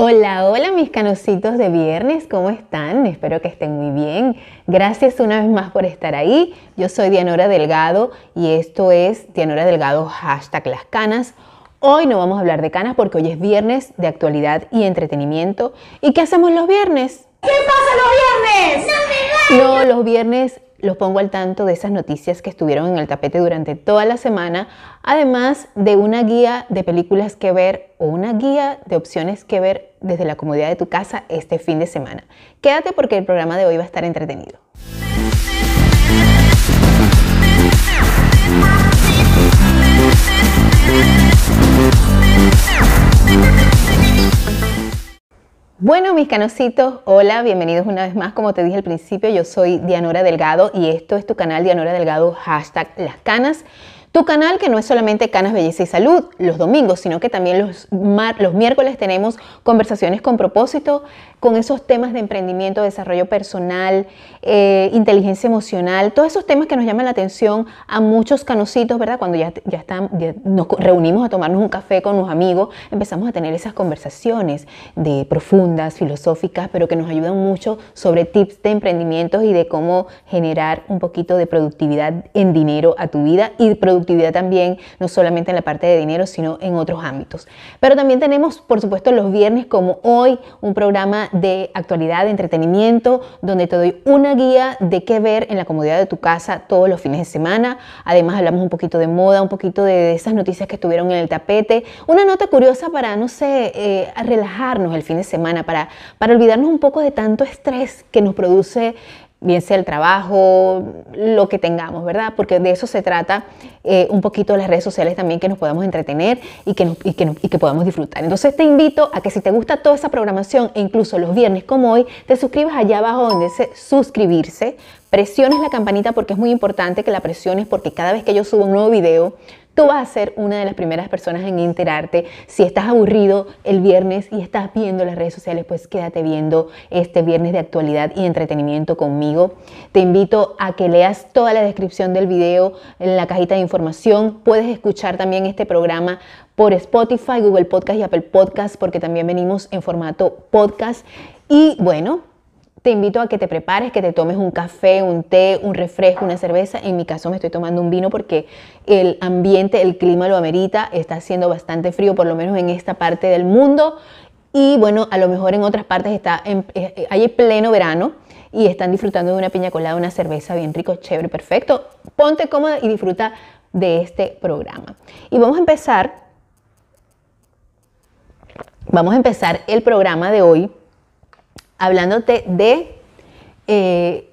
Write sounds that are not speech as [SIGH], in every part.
Hola, hola mis canositos de viernes, ¿cómo están? Espero que estén muy bien. Gracias una vez más por estar ahí. Yo soy Dianora Delgado y esto es Dianora Delgado hashtag las canas. Hoy no vamos a hablar de canas porque hoy es viernes de actualidad y entretenimiento. ¿Y qué hacemos los viernes? ¿Qué pasa los viernes? No, los viernes los pongo al tanto de esas noticias que estuvieron en el tapete durante toda la semana, además de una guía de películas que ver o una guía de opciones que ver desde la comodidad de tu casa este fin de semana. Quédate porque el programa de hoy va a estar entretenido. Bueno, mis canositos, hola, bienvenidos una vez más. Como te dije al principio, yo soy Dianora Delgado y esto es tu canal Dianora Delgado, hashtag las canas. Tu canal que no es solamente Canas, Belleza y Salud los domingos, sino que también los, los miércoles tenemos conversaciones con propósito, con esos temas de emprendimiento, desarrollo personal, eh, inteligencia emocional, todos esos temas que nos llaman la atención a muchos canositos, ¿verdad? Cuando ya, ya, están, nos reunimos a tomarnos un café con los amigos, empezamos a tener esas conversaciones de profundas, filosóficas, pero que nos ayudan mucho sobre tips de emprendimientos y de cómo generar un poquito de productividad en dinero a tu vida y productividad también, no solamente en la parte de dinero, sino en otros ámbitos. Pero también tenemos, por supuesto, los viernes como hoy, un programa de actualidad, de entretenimiento, donde te doy una guía de qué ver en la comodidad de tu casa todos los fines de semana. Además hablamos un poquito de moda, un poquito de esas noticias que estuvieron en el tapete. Una nota curiosa para, no sé, eh, relajarnos el fin de semana, para, para olvidarnos un poco de tanto estrés que nos produce bien sea el trabajo, lo que tengamos, ¿verdad? Porque de eso se trata eh, un poquito las redes sociales también, que nos podamos entretener y que, y, que, y que podamos disfrutar. Entonces te invito a que si te gusta toda esa programación e incluso los viernes como hoy, te suscribas allá abajo donde dice suscribirse, presiones la campanita porque es muy importante que la presiones porque cada vez que yo subo un nuevo video, Tú vas a ser una de las primeras personas en enterarte. Si estás aburrido el viernes y estás viendo las redes sociales, pues quédate viendo este viernes de actualidad y entretenimiento conmigo. Te invito a que leas toda la descripción del video en la cajita de información. Puedes escuchar también este programa por Spotify, Google Podcast y Apple Podcast porque también venimos en formato podcast. Y bueno, te invito a que te prepares, que te tomes un café, un té, un refresco, una cerveza. En mi caso me estoy tomando un vino porque el ambiente, el clima lo amerita. Está haciendo bastante frío, por lo menos en esta parte del mundo. Y bueno, a lo mejor en otras partes está en, eh, hay pleno verano y están disfrutando de una piña colada, una cerveza bien rico, chévere, perfecto. Ponte cómoda y disfruta de este programa. Y vamos a empezar. Vamos a empezar el programa de hoy hablándote de eh,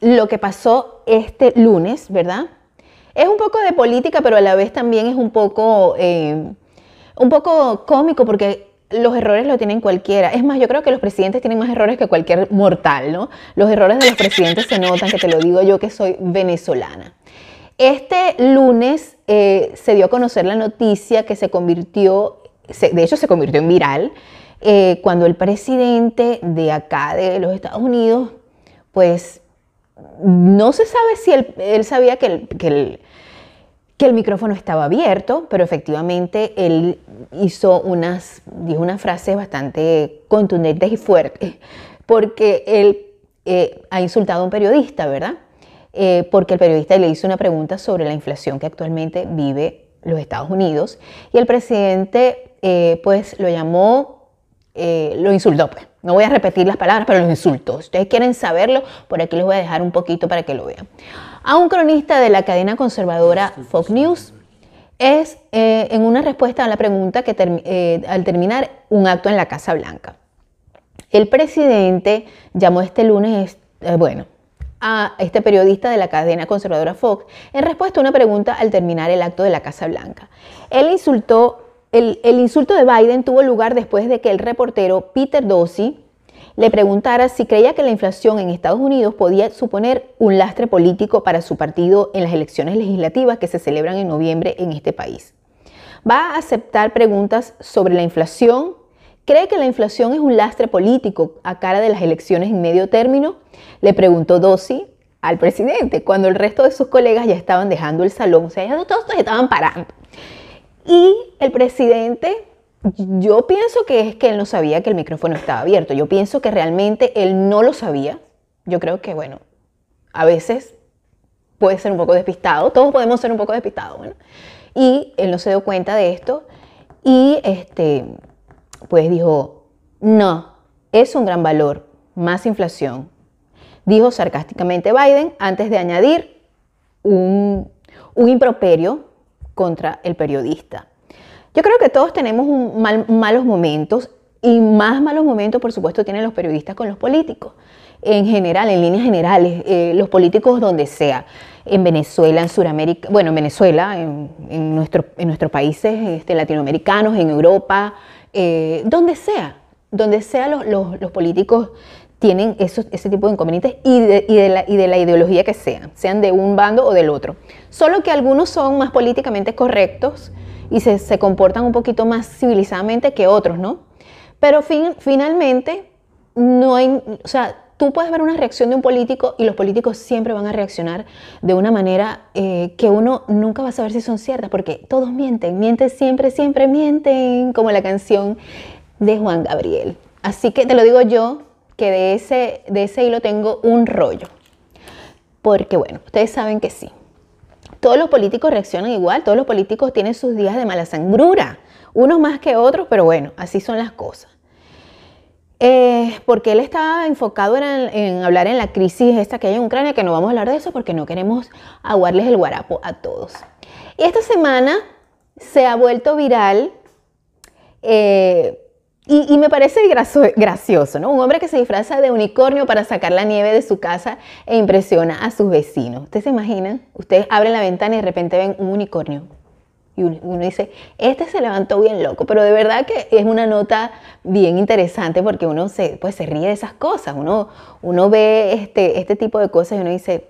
lo que pasó este lunes, ¿verdad? Es un poco de política, pero a la vez también es un poco, eh, un poco cómico porque los errores lo tienen cualquiera. Es más, yo creo que los presidentes tienen más errores que cualquier mortal, ¿no? Los errores de los presidentes se notan, que te lo digo yo que soy venezolana. Este lunes eh, se dio a conocer la noticia que se convirtió, de hecho se convirtió en viral, eh, cuando el presidente de acá, de los Estados Unidos, pues no se sabe si él, sabía que el, que, el, micrófono estaba abierto, pero efectivamente él hizo unas, dijo unas frases bastante contundentes y fuertes, porque él eh, ha insultado a un periodista, ¿verdad? Eh, porque el periodista le hizo una pregunta sobre la inflación que actualmente vive los Estados Unidos y el presidente pues lo llamó eh, lo insultó. Pues. No voy a repetir las palabras, pero lo insultó. Si ustedes quieren saberlo, por aquí les voy a dejar un poquito para que lo vean. A un cronista de la cadena conservadora Fox News es eh, en una respuesta a la pregunta que eh, al terminar un acto en la Casa Blanca. El presidente llamó este lunes, bueno, a este periodista de la cadena conservadora Fox en respuesta a una pregunta al terminar el acto de la Casa Blanca. Él insultó el, insulto de Biden tuvo lugar después de que el reportero Peter Dossi le preguntara si creía que la inflación en Estados Unidos podía suponer un lastre político para su partido en las elecciones legislativas que se celebran en noviembre en este país. ¿Va a aceptar preguntas sobre la inflación? ¿Cree que la inflación es un lastre político a cara de las elecciones en medio término? Le preguntó Dossi al presidente cuando el resto de sus colegas ya estaban dejando el salón, o sea, ya todos estaban parando. Y el presidente yo pienso que es que él no sabía que el micrófono estaba abierto. Yo pienso que realmente él no lo sabía. Yo creo que, bueno, a veces puede ser un poco despistado. Todos podemos ser un poco despistados, bueno. Y él no se dio cuenta de esto. Y este, pues dijo, no, es un gran valor, más inflación. Dijo sarcásticamente Biden antes de añadir un, un improperio contra el periodista. Yo creo que todos tenemos malos momentos y más malos momentos, por supuesto, tienen los periodistas con los políticos. En general, en líneas generales, eh, los políticos donde sea, en Venezuela, en Sudamérica, bueno, en Venezuela, en, nuestro, en nuestros países este, latinoamericanos, en Europa, eh, donde sea, donde sea los, políticos tienen ese tipo de inconvenientes y de, y, de la, y de, la, ideología que sean, sean de un bando o del otro. Solo que algunos son más políticamente correctos y se, comportan un poquito más civilizadamente que otros, ¿no? Pero finalmente, no hay, o sea, tú puedes ver una reacción de un político y los políticos siempre van a reaccionar de una manera eh, que uno nunca va a saber si son ciertas, porque todos mienten, mienten siempre, siempre mienten, como la canción de Juan Gabriel. Así que te lo digo yo, que de ese, de ese hilo tengo un rollo. Porque bueno, ustedes saben que sí, todos los políticos reaccionan igual, todos los políticos tienen sus días de mala sangrura, unos más que otros, pero bueno, así son las cosas. Eh, porque él estaba enfocado en, hablar en la crisis esta que hay en Ucrania, que no vamos a hablar de eso porque no queremos aguarles el guarapo a todos. Y esta semana se ha vuelto viral eh, y, me parece gracioso, ¿no? Un hombre que se disfraza de unicornio para sacar la nieve de su casa e impresiona a sus vecinos. ¿Ustedes se imaginan? Ustedes abren la ventana y de repente ven un unicornio. Y uno dice, este se levantó bien loco, pero de verdad que es una nota bien interesante porque uno se, pues, se ríe de esas cosas. Uno, uno ve este, este tipo de cosas y uno dice,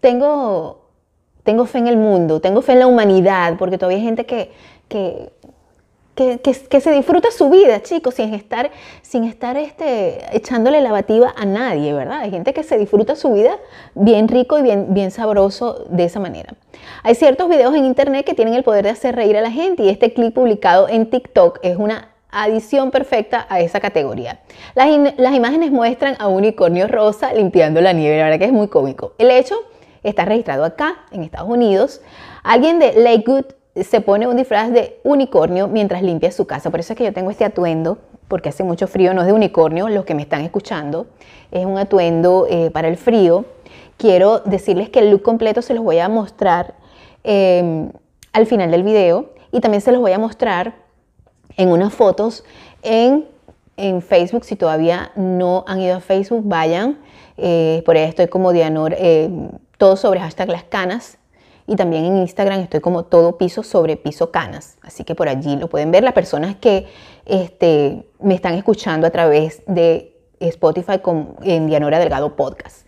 tengo, tengo fe en el mundo, tengo fe en la humanidad, porque todavía hay gente que, que que, se disfruta su vida, chicos, sin estar, sin estar este, echándole lavativa a nadie, ¿verdad? Hay gente que se disfruta su vida bien rico y bien, bien sabroso de esa manera. Hay ciertos videos en internet que tienen el poder de hacer reír a la gente y este clip publicado en TikTok es una adición perfecta a esa categoría. Las, las imágenes muestran a un unicornio rosa limpiando la nieve, la verdad que es muy cómico. El hecho está registrado acá, en Estados Unidos. Alguien de Lakewood se pone un disfraz de unicornio mientras limpia su casa. Por eso es que yo tengo este atuendo, porque hace mucho frío, no es de unicornio, los que me están escuchando, es un atuendo eh, para el frío. Quiero decirles que el look completo se los voy a mostrar em, al final del video y también se los voy a mostrar en unas fotos en, Facebook. Si todavía no han ido a Facebook, vayan. Eh, por ahí estoy como Dianor, eh, todo sobre hashtag las canas y también en Instagram estoy como todo piso sobre piso canas. Así que por allí lo pueden ver las personas que este, me están escuchando a través de Spotify con, en Dianora Delgado Podcast.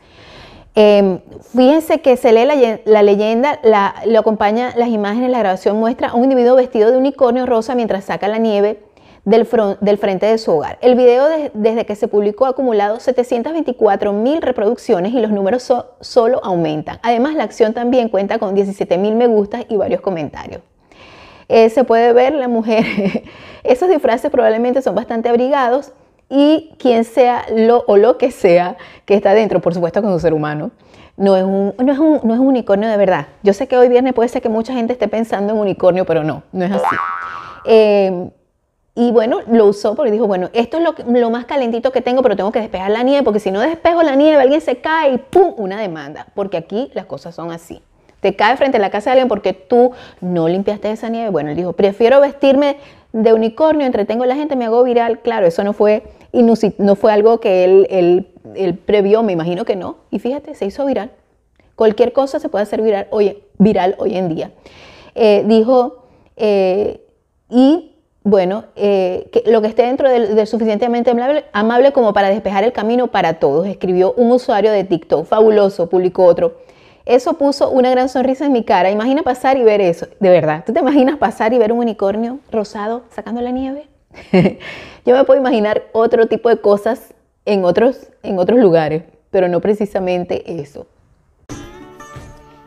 Em, fíjense que se lee la, leyenda, la, lo acompaña las imágenes, la grabación muestra a un individuo vestido de unicornio rosa mientras saca la nieve del, frente de su hogar. El video desde que se publicó ha acumulado 724 mil reproducciones y los números solo aumentan. Además, la acción también cuenta con 17 mil me gustas y varios comentarios. Eh, se puede ver la mujer, [LAUGHS] esos disfraces probablemente son bastante abrigados y quien sea lo o lo que sea que está dentro, por supuesto con un ser humano, no es un, no es un, no es un unicornio de verdad. Yo sé que hoy viernes puede ser que mucha gente esté pensando en unicornio, pero no, no es así. Eh, y bueno, lo usó porque dijo, bueno, esto es lo, más calentito que tengo, pero tengo que despejar la nieve, porque si no despejo la nieve, alguien se cae y ¡pum! Una demanda. Porque aquí las cosas son así. Te cae frente a la casa de alguien porque tú no limpiaste esa nieve. Bueno, él dijo, prefiero vestirme de unicornio, entretengo a la gente, me hago viral. Claro, eso no fue, no fue algo que él, previó, me imagino que no. Y fíjate, se hizo viral. Cualquier cosa se puede hacer viral hoy, viral hoy en día. Eh, dijo, eh, y bueno, eh, lo que esté dentro de, suficientemente amable, como para despejar el camino para todos, escribió un usuario de TikTok. Fabuloso, publicó otro. Eso puso una gran sonrisa en mi cara. Imagina pasar y ver eso, de verdad. ¿Tú te imaginas pasar y ver un unicornio rosado sacando la nieve? [LAUGHS] Yo me puedo imaginar otro tipo de cosas en otros, en otros lugares, pero no precisamente eso.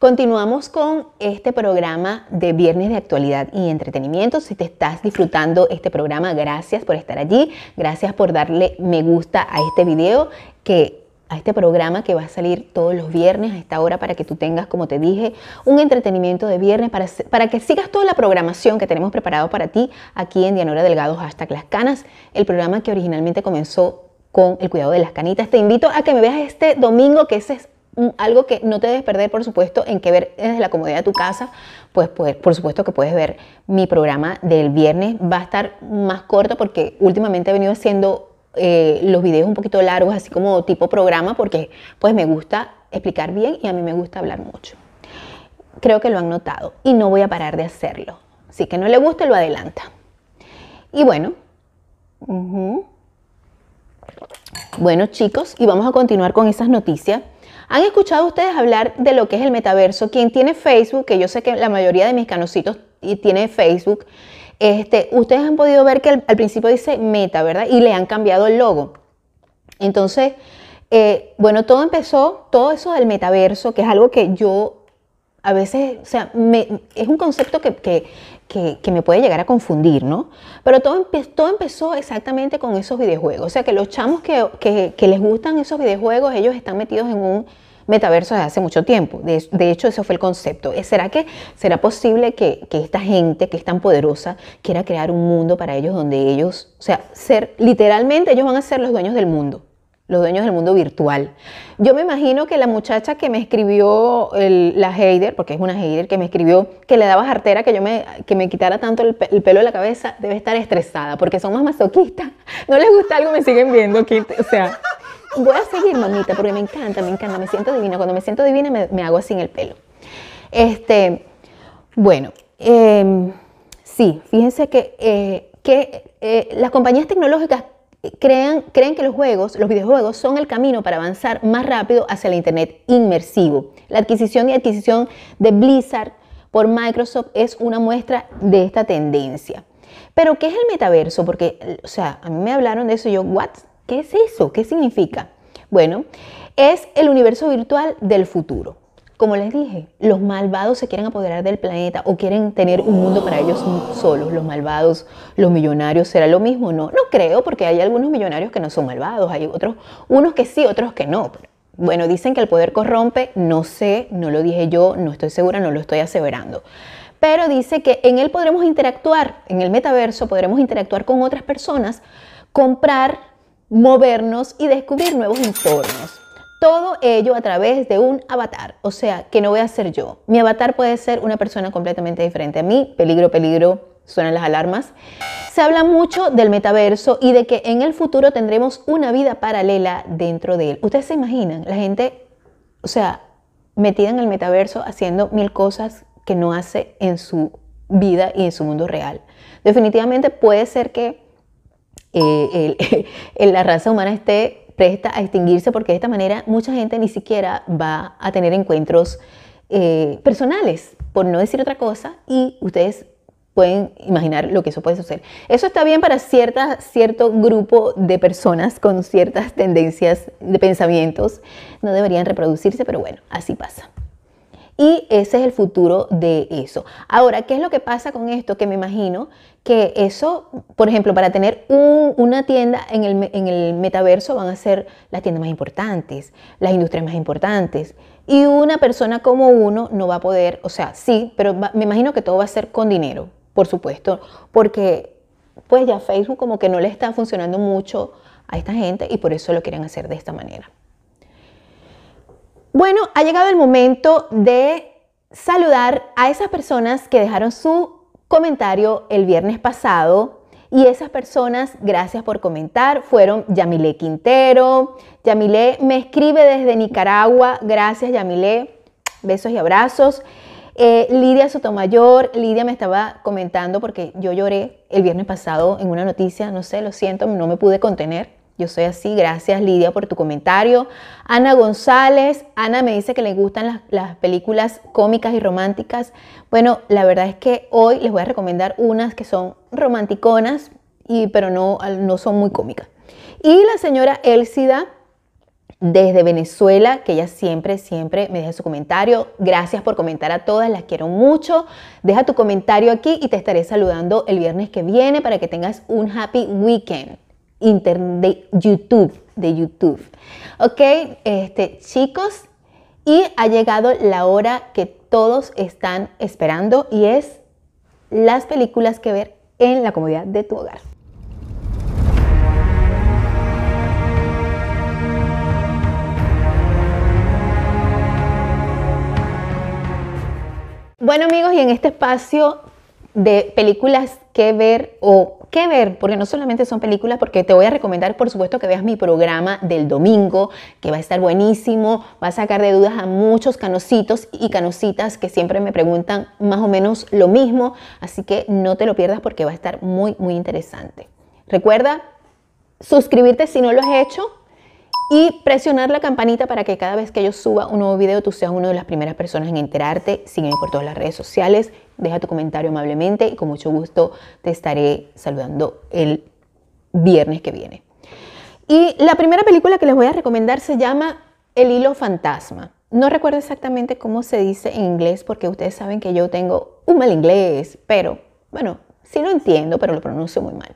Continuamos con este programa de Viernes de Actualidad y Entretenimiento. Si te estás disfrutando este programa, gracias por estar allí. Gracias por darle me gusta a este video, que, a este programa que va a salir todos los viernes a esta hora para que tú tengas, como te dije, un entretenimiento de viernes para, para que sigas toda la programación que tenemos preparado para ti aquí en Dianora Delgado, hashtag Las Canas, el programa que originalmente comenzó con el cuidado de las canitas. Te invito a que me veas este domingo, que ese es algo que no te debes perder, por supuesto, en que ver desde la comodidad de tu casa, pues, pues por supuesto que puedes ver mi programa del viernes. Va a estar más corto porque últimamente he venido haciendo eh, los videos un poquito largos, así como tipo programa, porque pues me gusta explicar bien y a mí me gusta hablar mucho. Creo que lo han notado y no voy a parar de hacerlo. Así que no le guste, lo adelanta. Y bueno, bueno chicos, y vamos a continuar con esas noticias. ¿Han escuchado ustedes hablar de lo que es el metaverso? Quien tiene Facebook, que yo sé que la mayoría de mis canositos tiene Facebook, este, ustedes han podido ver que al, principio dice meta, ¿verdad? Y le han cambiado el logo. Entonces, eh, bueno, todo empezó, todo eso del metaverso, que es algo que yo a veces, o sea, es un concepto que, me puede llegar a confundir, ¿no? Pero todo, todo, empezó exactamente con esos videojuegos. O sea, que los chamos que, les gustan esos videojuegos, ellos están metidos en un metaverso desde hace mucho tiempo. De, hecho, ese fue el concepto. ¿Será que será posible que, que, esta gente que es tan poderosa quiera crear un mundo para ellos donde ellos, o sea, ser literalmente ellos van a ser los dueños del mundo? Los dueños del mundo virtual. Yo me imagino que la muchacha que me escribió, la hater, porque es una hater que me escribió que le daba jartera que yo me, que me quitara tanto el, pelo de la cabeza, debe estar estresada, porque son más masoquistas. No les gusta algo, me siguen viendo. o sea, voy a seguir, mamita, porque me encanta, me encanta, me siento divina. Cuando me siento divina me, hago así en el pelo. Este, bueno, em, sí, fíjense que, eh, que eh, las compañías tecnológicas creen, que los juegos, los videojuegos, son el camino para avanzar más rápido hacia el Internet inmersivo. La adquisición y adquisición de Blizzard por Microsoft es una muestra de esta tendencia. Pero, ¿qué es el metaverso? Porque, o sea, a mí me hablaron de eso y yo, ¿what? ¿Qué es eso? ¿Qué significa? Bueno, es el universo virtual del futuro. Como les dije, los malvados se quieren apoderar del planeta o quieren tener un mundo para ellos solos. Los malvados, los millonarios, ¿será lo mismo? No, no creo porque hay algunos millonarios que no son malvados, hay otros, unos que sí, otros que no. Bueno, dicen que el poder corrompe, no sé, no lo dije yo, no estoy segura, no lo estoy aseverando. Pero dice que en él podremos interactuar, en el metaverso podremos interactuar con otras personas, comprar, movernos y descubrir nuevos entornos. Todo ello a través de un avatar, o sea, que no voy a ser yo. Mi avatar puede ser una persona completamente diferente a mí. Peligro, peligro, suenan las alarmas. Se habla mucho del metaverso y de que en el futuro tendremos una vida paralela dentro de él. Ustedes se imaginan, la gente, o sea, metida en el metaverso haciendo mil cosas que no hace en su vida y en su mundo real. Definitivamente puede ser que eh, [LAUGHS] la raza humana esté presta a extinguirse porque de esta manera mucha gente ni siquiera va a tener encuentros eh, personales, por no decir otra cosa, y ustedes pueden imaginar lo que eso puede suceder. Eso está bien para cierta, cierto grupo de personas con ciertas tendencias de pensamientos, no deberían reproducirse, pero bueno, así pasa. Y ese es el futuro de eso. Ahora, ¿qué es lo que pasa con esto? Que me imagino que eso, por ejemplo, para tener una tienda en el, metaverso van a ser las tiendas más importantes, las industrias más importantes. Y una persona como uno no va a poder, o sea, sí, pero me imagino que todo va a ser con dinero, por supuesto, porque pues ya Facebook como que no le está funcionando mucho a esta gente y por eso lo quieren hacer de esta manera. Bueno, ha llegado el momento de saludar a esas personas que dejaron su comentario el viernes pasado y esas personas, gracias por comentar, fueron Yamile Quintero. Yamile me escribe desde Nicaragua. Gracias, Yamile. Besos y abrazos. Eh, Lidia Sotomayor, Lidia me estaba comentando porque yo lloré el viernes pasado en una noticia, no sé, lo siento, no me pude contener. Yo soy así, gracias Lidia por tu comentario. Ana González, Ana me dice que le gustan las, las, películas cómicas y románticas. Bueno, la verdad es que hoy les voy a recomendar unas que son romanticonas, y, pero no, no son muy cómicas. Y la señora Elsida, desde Venezuela, que ella siempre, siempre me deja su comentario. Gracias por comentar a todas, las quiero mucho. Deja tu comentario aquí y te estaré saludando el viernes que viene para que tengas un happy weekend de YouTube, de YouTube. Ok, este, chicos, y ha llegado la hora que todos están esperando y es las películas que ver en la comodidad de tu hogar. Bueno amigos, y en este espacio de películas que ver o qué ver, porque no solamente son películas, porque te voy a recomendar, por supuesto, que veas mi programa del domingo, que va a estar buenísimo, va a sacar de dudas a muchos canositos y canositas que siempre me preguntan más o menos lo mismo, así que no te lo pierdas porque va a estar muy, muy interesante. Recuerda suscribirte si no lo has hecho y presionar la campanita para que cada vez que yo suba un nuevo video tú seas una de las primeras personas en enterarte. Sígueme por todas las redes sociales, deja tu comentario amablemente y con mucho gusto te estaré saludando el viernes que viene. Y la primera película que les voy a recomendar se llama El hilo fantasma. No recuerdo exactamente cómo se dice en inglés porque ustedes saben que yo tengo un mal inglés, pero bueno, sí lo entiendo, pero lo pronuncio muy mal.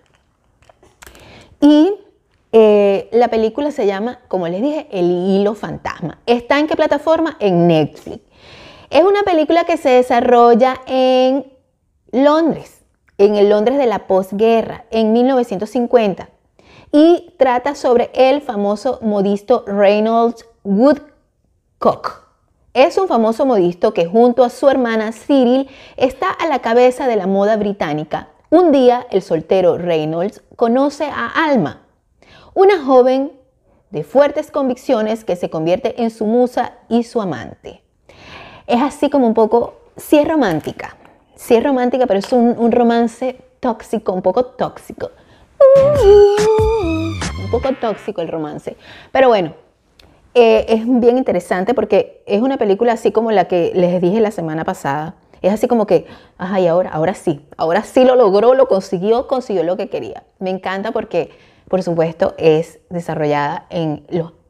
Y eh, la película se llama, como les dije, El hilo fantasma. ¿Está en qué plataforma? En Netflix. Es una película que se desarrolla en Londres, en el Londres de la posguerra, en 1950. Y trata sobre el famoso modisto Reynolds Woodcock. Es un famoso modisto que junto a su hermana Cyril está a la cabeza de la moda británica. Un día el soltero Reynolds conoce a Alma, una joven de fuertes convicciones que se convierte en su musa y su amante. Es así como un poco, sí es romántica, sí es romántica, pero es un, romance tóxico, un poco tóxico. un poco tóxico el romance. Pero bueno, eh, es bien interesante porque es una película así como la que les dije la semana pasada. Es así como que, ay, ahora, ahora sí, ahora sí lo logró, lo consiguió, consiguió lo que quería. Me encanta porque por supuesto, es desarrollada en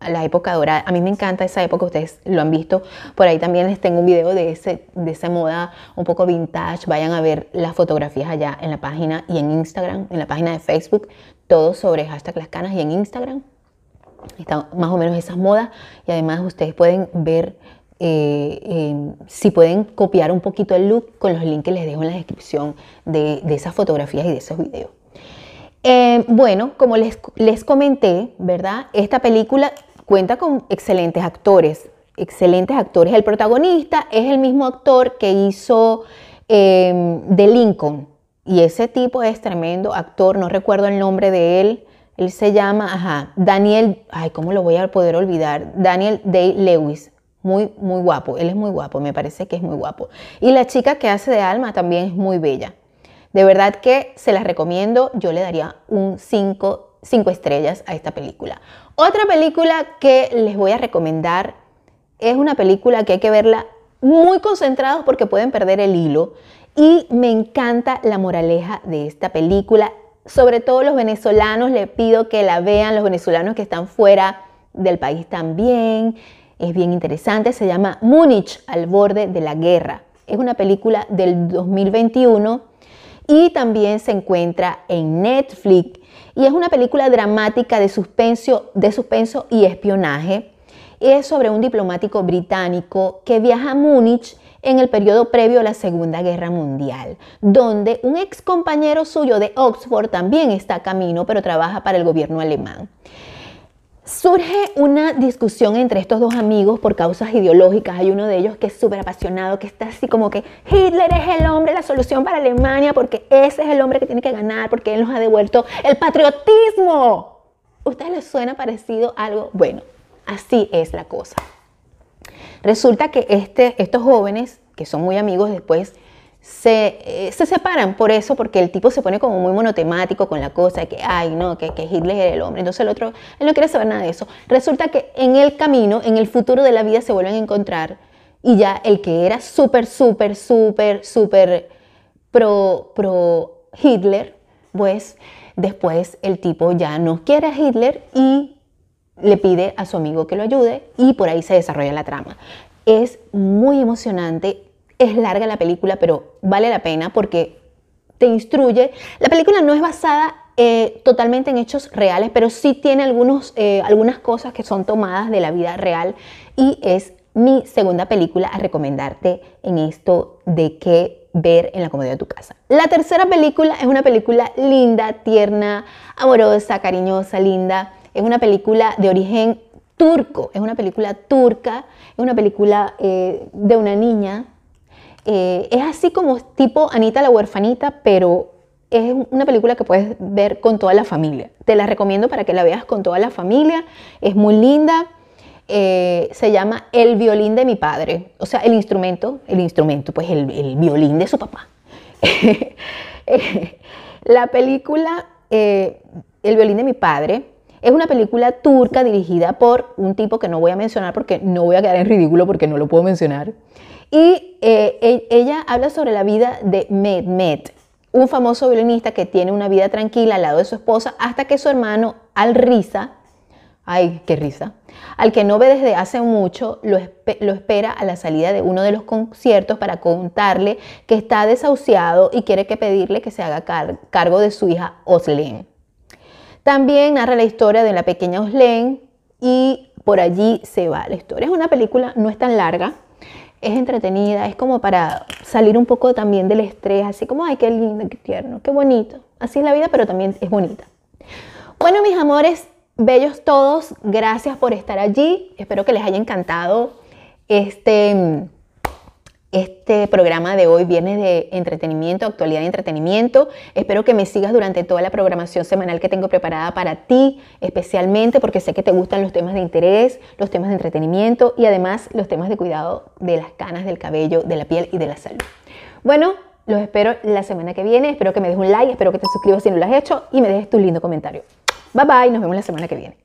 la época dorada. A mí me encanta esa época, ustedes lo han visto. Por ahí también les tengo un video de, ese, de esa moda un poco vintage. Vayan a ver las fotografías allá en la página y en Instagram, en la página de Facebook, todo sobre hashtag las canas y en Instagram. Están más o menos esas modas y además ustedes pueden ver eh, si pueden copiar un poquito el look con los links que les dejo en la descripción de, de esas fotografías y de esos videos. Eh, bueno, como les, les comenté, ¿verdad? Esta película cuenta con excelentes actores, excelentes actores. El protagonista es el mismo actor que hizo eh, The Lincoln. Y ese tipo es tremendo actor, no recuerdo el nombre de él. Él se llama, ajá, Daniel, ay, ¿cómo lo voy a poder olvidar? Daniel Day Lewis. Muy, muy guapo. Él es muy guapo, me parece que es muy guapo. Y la chica que hace de Alma también es muy bella. De verdad que se las recomiendo. Yo le daría un 5 estrellas a esta película. Otra película que les voy a recomendar es una película que hay que verla muy concentrados porque pueden perder el hilo. Y me encanta la moraleja de esta película. Sobre todo los venezolanos, le pido que la vean, los venezolanos que están fuera del país también. Es bien interesante, se llama Múnich al borde de la guerra. Es una película del 2021 y también se encuentra en Netflix y es una película dramática de suspenso, de suspenso y espionaje. Es sobre un diplomático británico que viaja a Múnich en el periodo previo a la Segunda Guerra Mundial, donde un ex compañero suyo de Oxford también está a camino, pero trabaja para el gobierno alemán. Surge una discusión entre estos dos amigos por causas ideológicas. Hay uno de ellos que es súper apasionado, que está así como que Hitler es el hombre, la solución para Alemania, porque ese es el hombre que tiene que ganar, porque él nos ha devuelto el patriotismo. ¿Ustedes les suena parecido algo? Bueno, así es la cosa. Resulta que este, estos jóvenes, que son muy amigos después, eh, se, separan por eso, porque el tipo se pone como muy monotemático con la cosa que, ay, no, que, que Hitler era el hombre. Entonces el otro, él no quiere saber nada de eso. Resulta que en el camino, en el futuro de la vida, se vuelven a encontrar y ya el que era súper, súper, súper, súper pro, pro Hitler, pues después el tipo ya no quiere a Hitler y le pide a su amigo que lo ayude y por ahí se desarrolla la trama. Es muy emocionante, es larga la película, pero vale la pena porque te instruye. La película no es basada eh, totalmente en hechos reales, pero sí tiene algunos, eh, algunas cosas que son tomadas de la vida real y es mi segunda película a recomendarte en esto de qué ver en la comodidad de tu casa. La tercera película es una película linda, tierna, amorosa, cariñosa, linda. Es una película de origen turco, es una película turca, es una película eh, de una niña eh, es así como tipo Anita la huerfanita, pero es una película que puedes ver con toda la familia. Te la recomiendo para que la veas con toda la familia. Es muy linda. Eh, se llama El violín de mi padre. O sea, el instrumento, el instrumento, pues el, el violín de su papá. [LAUGHS] la película El violín de mi padre es una película turca dirigida por un tipo que no voy a mencionar porque no voy a quedar en ridículo porque no lo puedo mencionar. Y eh, e, ella habla sobre la vida de Mehmet, un famoso violinista que tiene una vida tranquila al lado de su esposa hasta que su hermano Al Risa, ay, qué risa, al que no ve desde hace mucho, lo, espera a la salida de uno de los conciertos para contarle que está desahuciado y quiere que pedirle que se haga cargo de su hija Oslen. También narra la historia de la pequeña Oslen y por allí se va la historia. Es una película, no es tan larga, es entretenida, es como para salir un poco también del estrés, así como, ay, qué lindo, qué tierno, qué bonito. Así es la vida, pero también es bonita. Bueno, mis amores, bellos todos, gracias por estar allí. Espero que les haya encantado este este programa de hoy viene de entretenimiento, actualidad y entretenimiento. Espero que me sigas durante toda la programación semanal que tengo preparada para ti, especialmente porque sé que te gustan los temas de interés, los temas de entretenimiento y además los temas de cuidado de las canas, del cabello, de la piel y de la salud. Bueno, los espero la semana que viene. Espero que me des un like, espero que te suscribas si no lo has hecho y me dejes tu lindo comentario. Bye bye, nos vemos la semana que viene.